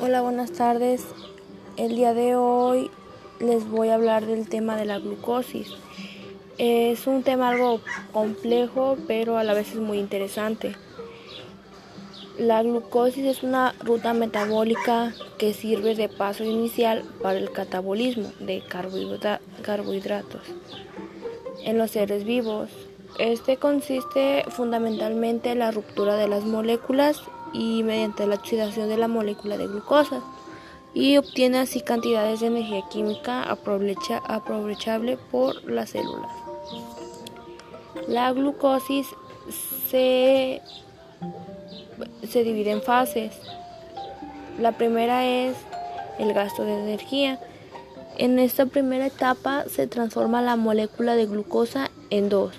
Hola, buenas tardes. El día de hoy les voy a hablar del tema de la glucosis. Es un tema algo complejo, pero a la vez es muy interesante. La glucosis es una ruta metabólica que sirve de paso inicial para el catabolismo de carbohidratos en los seres vivos. Este consiste fundamentalmente en la ruptura de las moléculas y mediante la oxidación de la molécula de glucosa y obtiene así cantidades de energía química aprovechable por las células. La glucosis se, se divide en fases. La primera es el gasto de energía. En esta primera etapa se transforma la molécula de glucosa en dos.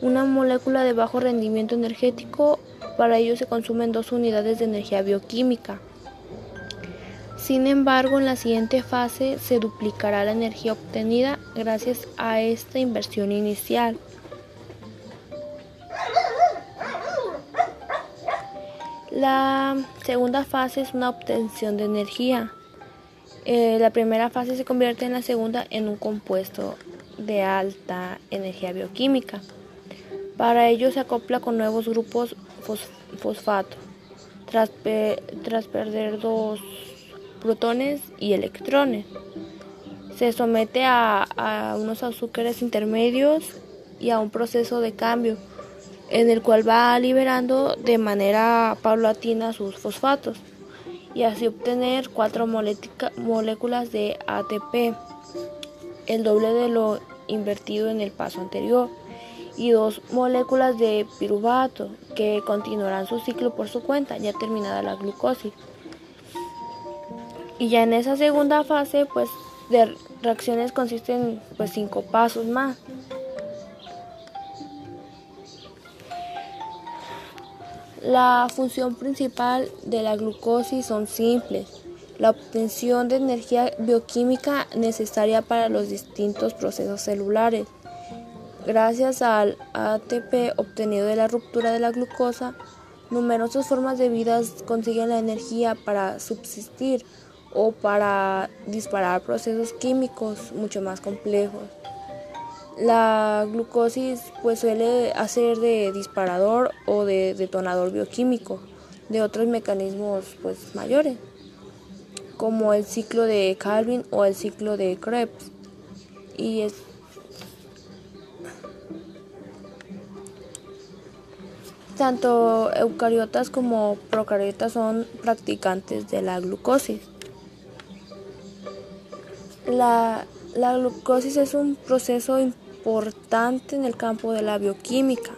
Una molécula de bajo rendimiento energético para ello se consumen dos unidades de energía bioquímica. Sin embargo, en la siguiente fase se duplicará la energía obtenida gracias a esta inversión inicial. La segunda fase es una obtención de energía. Eh, la primera fase se convierte en la segunda en un compuesto de alta energía bioquímica. Para ello se acopla con nuevos grupos fosfato, tras, perder dos protones y electrones. Se somete a, unos azúcares intermedios y a un proceso de cambio en el cual va liberando de manera paulatina sus fosfatos y así obtener cuatro moléculas de ATP, el doble de lo invertido en el paso anterior y dos moléculas de piruvato que continuarán su ciclo por su cuenta ya terminada la glucosis. Y ya en esa segunda fase pues de reacciones consisten pues cinco pasos más. La función principal de la glucosis son simples. La obtención de energía bioquímica necesaria para los distintos procesos celulares Gracias al ATP obtenido de la ruptura de la glucosa, numerosas formas de vida consiguen la energía para subsistir o para disparar procesos químicos mucho más complejos. La glucosis pues suele hacer de disparador o de detonador bioquímico de otros mecanismos pues mayores, como el ciclo de Calvin o el ciclo de Krebs. Y es Tanto eucariotas como procariotas son practicantes de la glucosis. La, glucosis es un proceso importante en el campo de la bioquímica.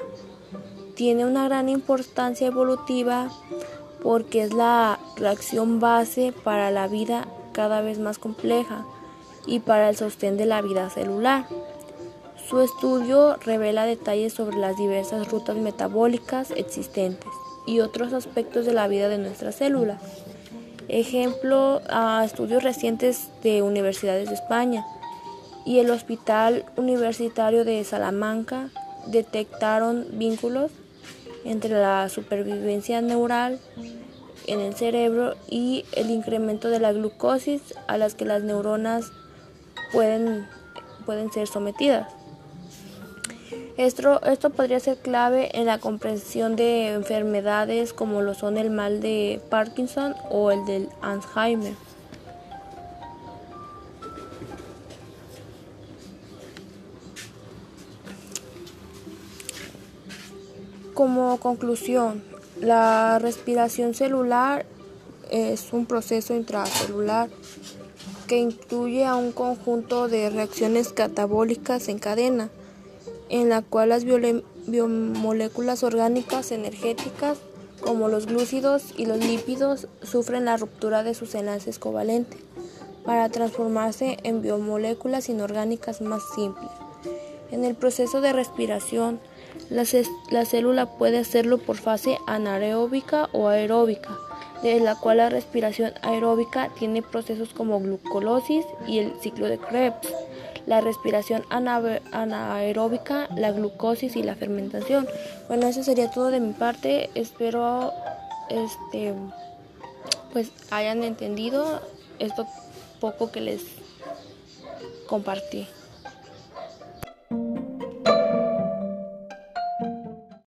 Tiene una gran importancia evolutiva porque es la reacción base para la vida cada vez más compleja y para el sostén de la vida celular. Su estudio revela detalles sobre las diversas rutas metabólicas existentes y otros aspectos de la vida de nuestras células. Ejemplo a estudios recientes de universidades de España y el Hospital Universitario de Salamanca detectaron vínculos entre la supervivencia neural en el cerebro y el incremento de la glucosis a las que las neuronas pueden, pueden ser sometidas. Esto, esto podría ser clave en la comprensión de enfermedades como lo son el mal de Parkinson o el del Alzheimer. Como conclusión, la respiración celular es un proceso intracelular que incluye a un conjunto de reacciones catabólicas en cadena en la cual las biomoléculas orgánicas energéticas como los glúcidos y los lípidos sufren la ruptura de sus enlaces covalentes para transformarse en biomoléculas inorgánicas más simples. En el proceso de respiración, la, la, célula puede hacerlo por fase anaeróbica o aeróbica, de la cual la respiración aeróbica tiene procesos como glucolosis y el ciclo de Krebs la respiración anaeróbica, la glucosis y la fermentación. Bueno, eso sería todo de mi parte. Espero este pues hayan entendido esto poco que les compartí.